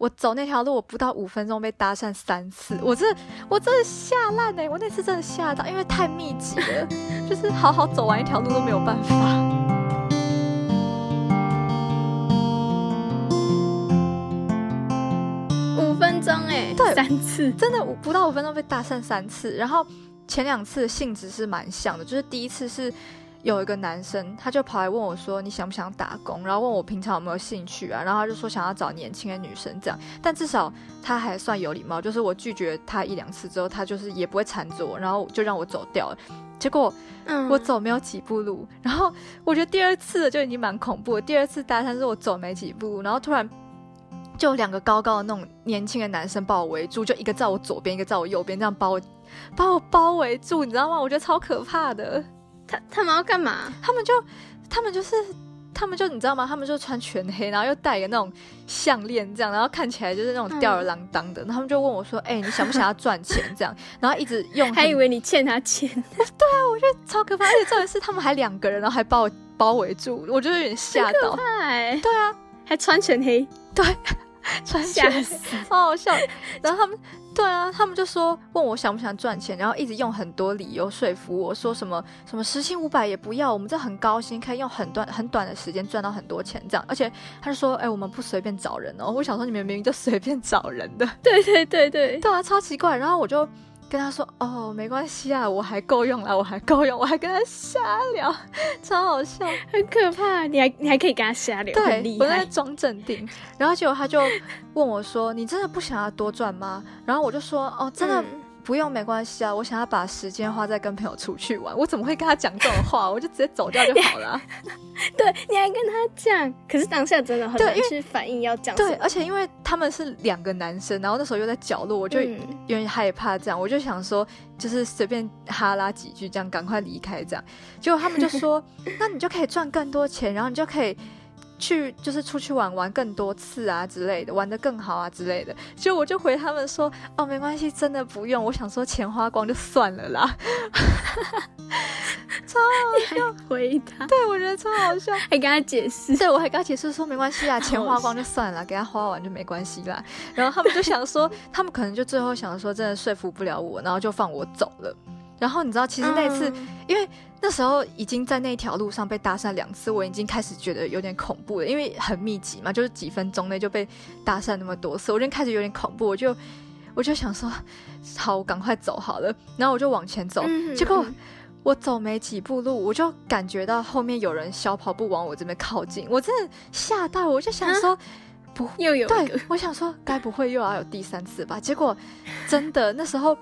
我走那条路，我不到五分钟被搭讪三次，我真的我真的吓烂哎！我那次真的吓到，因为太密集了，就是好好走完一条路都没有办法。五分钟哎，对，三次，真的不到五分钟被搭讪三次。然后前两次性质是蛮像的，就是第一次是。有一个男生，他就跑来问我说：“你想不想打工？”然后问我平常有没有兴趣啊？然后他就说想要找年轻的女生这样，但至少他还算有礼貌，就是我拒绝他一两次之后，他就是也不会缠着我，然后就让我走掉了。结果我走没有几步路，然后我觉得第二次就已经蛮恐怖。第二次搭讪是我走没几步，然后突然就两个高高的那种年轻的男生把我围住，就一个在我左边，一个在我右边，这样把我把我包围住，你知道吗？我觉得超可怕的。他他们要干嘛？他们就，他们就是，他们就你知道吗？他们就穿全黑，然后又戴个那种项链，这样，然后看起来就是那种吊儿郎当的。然后他们就问我说：“哎，你想不想要赚钱？”这样，然后一直用，还以为你欠他钱。对啊，我觉得超可怕。而且重点是，他们还两个人，然后还把我包围住，我觉得有点吓到。对啊，还穿全黑，对，穿全黑，好好笑。然后他们。对啊，他们就说问我想不想赚钱，然后一直用很多理由说服我说什么什么时薪五百也不要，我们这很高薪，可以用很短很短的时间赚到很多钱这样。而且他就说，哎，我们不随便找人哦。我想说你们明明就随便找人的。对对对对，对啊，超奇怪。然后我就。跟他说哦，没关系啊，我还够用了，我还够用，我还跟他瞎聊，超好笑，很可怕。你还你还可以跟他瞎聊，对，我在装镇定。然后结果他就问我说：“你真的不想要多赚吗？”然后我就说：“哦，真的。”不用，没关系啊。我想要把时间花在跟朋友出去玩，我怎么会跟他讲这种话？我就直接走掉就好了。对，你还跟他讲，可是当下真的很难去反应要讲。对，而且因为他们是两个男生，然后那时候又在角落，我就有点害怕。这样，我就想说，就是随便哈拉几句，这样赶快离开。这样，结果他们就说：“ 那你就可以赚更多钱，然后你就可以。”去就是出去玩玩更多次啊之类的，玩的更好啊之类的。就我就回他们说，哦，没关系，真的不用。我想说钱花光就算了啦，超好笑。回答，对我觉得超好笑，还跟他解释。对我还跟他解释说，没关系啊，钱花光就算了，给他花完就没关系啦。然后他们就想说，他们可能就最后想说，真的说服不了我，然后就放我走了。然后你知道，其实那次，因为那时候已经在那条路上被搭讪两次，我已经开始觉得有点恐怖了，因为很密集嘛，就是几分钟内就被搭讪那么多次，我就开始有点恐怖，我就我就想说，好，我赶快走好了。然后我就往前走，结果我走没几步路，我就感觉到后面有人小跑步往我这边靠近，我真的吓到，我就想说，不又有对，我想说该不会又要有第三次吧？结果真的那时候。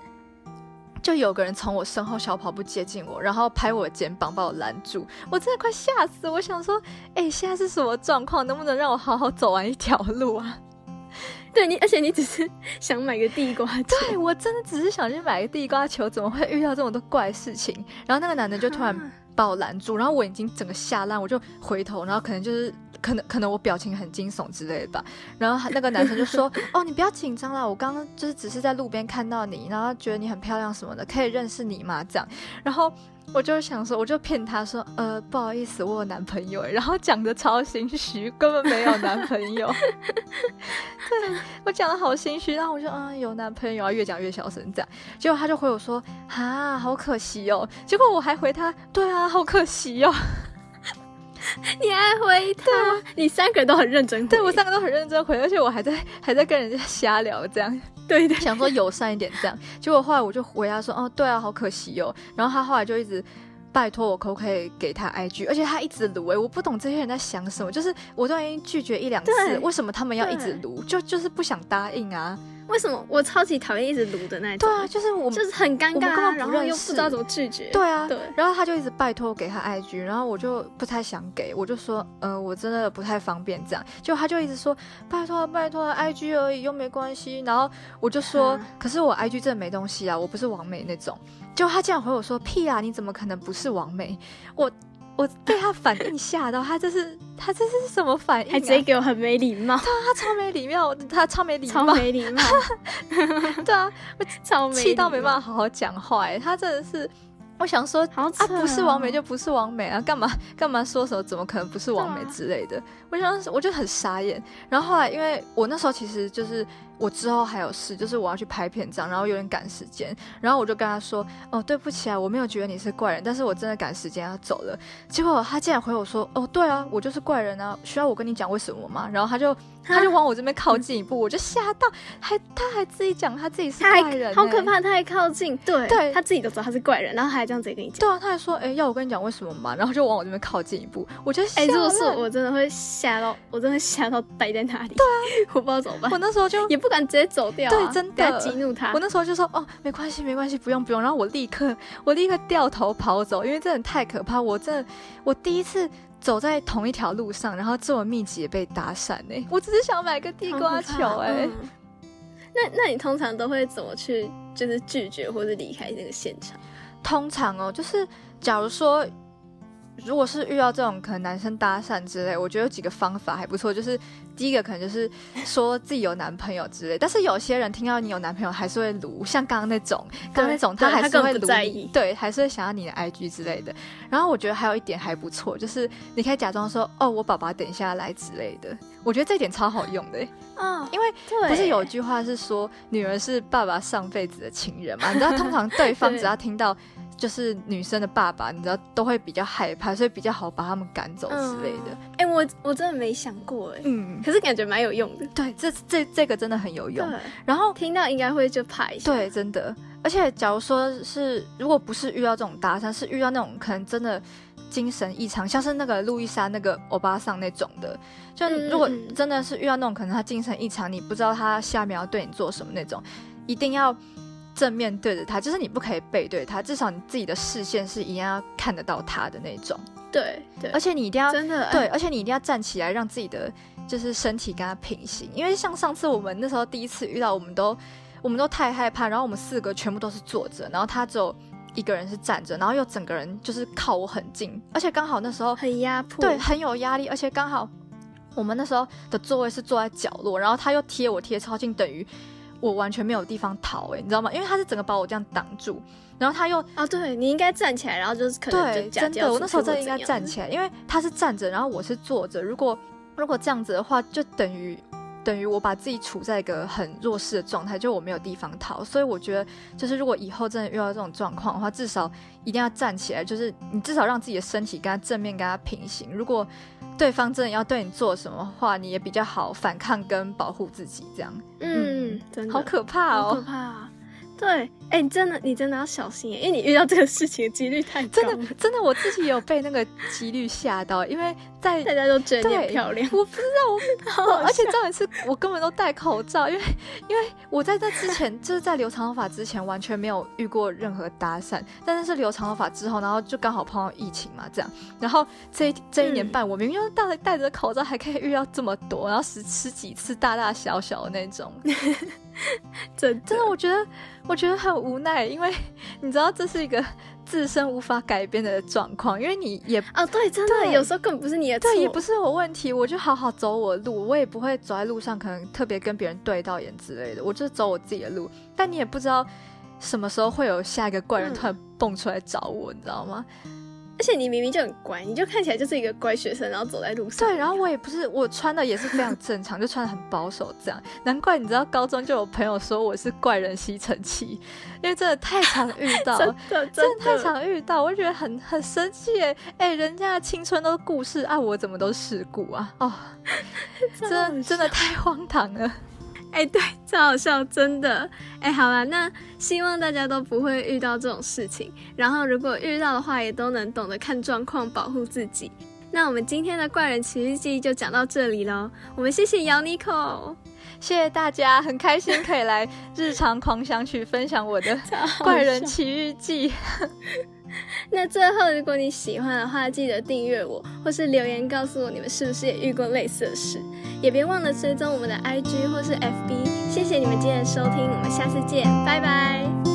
就有个人从我身后小跑步接近我，然后拍我肩膀把我拦住，我真的快吓死！我想说，哎，现在是什么状况？能不能让我好好走完一条路啊？对你，而且你只是想买个地瓜球，对我真的只是想去买个地瓜球，怎么会遇到这么多怪事情？然后那个男的就突然把我拦住，然后我已经整个吓烂，我就回头，然后可能就是。可能可能我表情很惊悚之类的吧，然后那个男生就说：“ 哦，你不要紧张啦，我刚刚就是只是在路边看到你，然后觉得你很漂亮什么的，可以认识你吗？”这样，然后我就想说，我就骗他说：“呃，不好意思，我有男朋友。”然后讲的超心虚，根本没有男朋友。对我讲的好心虚，然后我就：“啊，有男朋友啊。”越讲越小声，这样，结果他就回我说：“啊，好可惜哦。”结果我还回他：“对啊，好可惜哦。” 你还回他？你三个人都很认真，对我三个都很认真回，而且我还在还在跟人家瞎聊，这样对对，想说友善一点这样。结果后来我就回他说：“哦，对啊，好可惜哦。”然后他后来就一直拜托我可不可以给他 IG，而且他一直撸哎，我不懂这些人在想什么，就是我都已经拒绝一两次，为什么他们要一直撸？就就是不想答应啊。为什么我超级讨厌一直撸的那种？对啊，就是我就是很尴尬，然后又不知道怎么拒绝。对啊，对。然后他就一直拜托给他 IG，然后我就不太想给，我就说，呃，我真的不太方便这样。就他就一直说，拜托拜托，IG 而已又没关系。然后我就说，可是我 IG 真的没东西啊，我不是王美那种。就他竟然回我说，屁啊，你怎么可能不是王美？我。我被他反应吓到，他这是他这是什么反应？还直接给我很没礼貌，对啊他超没礼貌，他超没礼貌，超没礼貌，对啊，超气到没办法好好讲话，哎，他真的是我想说啊，不是王美就不是王美啊，干嘛干嘛说什么？怎么可能不是王美之类的？我想我就很傻眼。然后后来，因为我那时候其实就是。我之后还有事，就是我要去拍片，这样，然后有点赶时间，然后我就跟他说：“哦，对不起啊，我没有觉得你是怪人，但是我真的赶时间要走了。”结果他竟然回我说：“哦，对啊，我就是怪人啊，需要我跟你讲为什么吗？”然后他就 他就往我这边靠近一步，我就吓到，还他还自己讲他自己是怪人，好可怕！他还靠近，对，对他自己都知道他是怪人，然后还这样子跟你讲，对啊，他还说：“哎，要我跟你讲为什么吗？”然后就往我这边靠近一步，我就哎，如果是我真的会吓到，我真的吓到呆在那里，对啊，我不知道怎么办，我那时候就也不敢直接走掉。对，真的激怒他。我那时候就说：“哦，没关系，没关系，不用，不用。”然后我立刻，我立刻掉头跑走，因为真的太可怕。我真的，我第一次走在同一条路上，然后这么密集被搭讪呢。我只是想买个地瓜球哎。那那你通常都会怎么去，就是拒绝或者离开那个现场？通常哦，就是假如说。如果是遇到这种可能男生搭讪之类，我觉得有几个方法还不错。就是第一个可能就是说自己有男朋友之类，但是有些人听到你有男朋友还是会撸，像刚刚那种，刚刚那种他还是会撸，对，还是会想要你的 IG 之类的。然后我觉得还有一点还不错，就是你可以假装说哦，我爸爸等一下来之类的。我觉得这点超好用的，啊，因为不是有句话是说女儿是爸爸上辈子的情人嘛？你知道，通常对方 只要听到。就是女生的爸爸，你知道都会比较害怕，所以比较好把他们赶走之类的。哎，我我真的没想过哎，嗯，可是感觉蛮有用的。对，这这这个真的很有用。然后听到应该会就怕一下。对，真的。而且假如说是，如果不是遇到这种搭讪，是遇到那种可能真的精神异常，像是那个路易莎那个欧巴桑那种的，就如果真的是遇到那种可能他精神异常，你不知道他下面要对你做什么那种，一定要。正面对着他，就是你不可以背对他，至少你自己的视线是一定要看得到他的那种。对对，而且你一定要真的对，而且你一定要站起来，让自己的就是身体跟他平行。因为像上次我们那时候第一次遇到，我们都我们都太害怕，然后我们四个全部都是坐着，然后他只有一个人是站着，然后又整个人就是靠我很近，而且刚好那时候很压迫，对，很有压力，而且刚好我们那时候的座位是坐在角落，然后他又贴我贴超近，等于。我完全没有地方逃哎，你知道吗？因为他是整个把我这样挡住，然后他又啊，对你应该站起来，然后就是可能对，真的，我那时候真的应该站起来，因为他是站着，然后我是坐着。如果如果这样子的话，就等于等于我把自己处在一个很弱势的状态，就我没有地方逃。所以我觉得，就是如果以后真的遇到这种状况的话，至少一定要站起来，就是你至少让自己的身体跟他正面跟他平行。如果对方真的要对你做什么话，你也比较好反抗跟保护自己，这样。嗯，真的好可怕哦，可怕。对，哎，你真的，你真的要小心，因为你遇到这个事情的几率太高。真的，真的，我自己也有被那个几率吓到，因为在大家都觉得你漂亮，我不知道 我，而且重点是我根本都戴口罩，因为因为我在这之前就是在留长头发之前完全没有遇过任何搭讪，但是是留长头发之后，然后就刚好碰到疫情嘛，这样，然后这这一年半我明明就戴戴着口罩，还可以遇到这么多，然后十十几次大大小小的那种。真真的，我觉得我觉得很无奈，因为你知道这是一个自身无法改变的状况，因为你也啊，对，真的有时候根本不是你的错，对，也不是我问题，我就好好走我的路，我也不会走在路上可能特别跟别人对到眼之类的，我就走我自己的路，但你也不知道什么时候会有下一个怪人突然蹦出来找我，你知道吗？而且你明明就很乖，你就看起来就是一个乖学生，然后走在路上。对，然后我也不是，我穿的也是非常正常，就穿的很保守这样。难怪你知道，高中就有朋友说我是怪人吸尘器，因为真的太常遇到，真的真的太常遇到，我就觉得很很生气哎哎，人家的青春都是故事啊，我怎么都是事故啊？哦，真的真的太荒唐了。哎，对，超好笑，真的。哎，好了，那希望大家都不会遇到这种事情。然后，如果遇到的话，也都能懂得看状况，保护自己。那我们今天的怪人奇遇记就讲到这里喽。我们谢谢姚妮可，谢谢大家，很开心可以来日常狂想曲分享我的 怪人奇遇记。那最后，如果你喜欢的话，记得订阅我，或是留言告诉我你们是不是也遇过类似的事，也别忘了追踪我们的 IG 或是 FB。谢谢你们今天的收听，我们下次见，拜拜。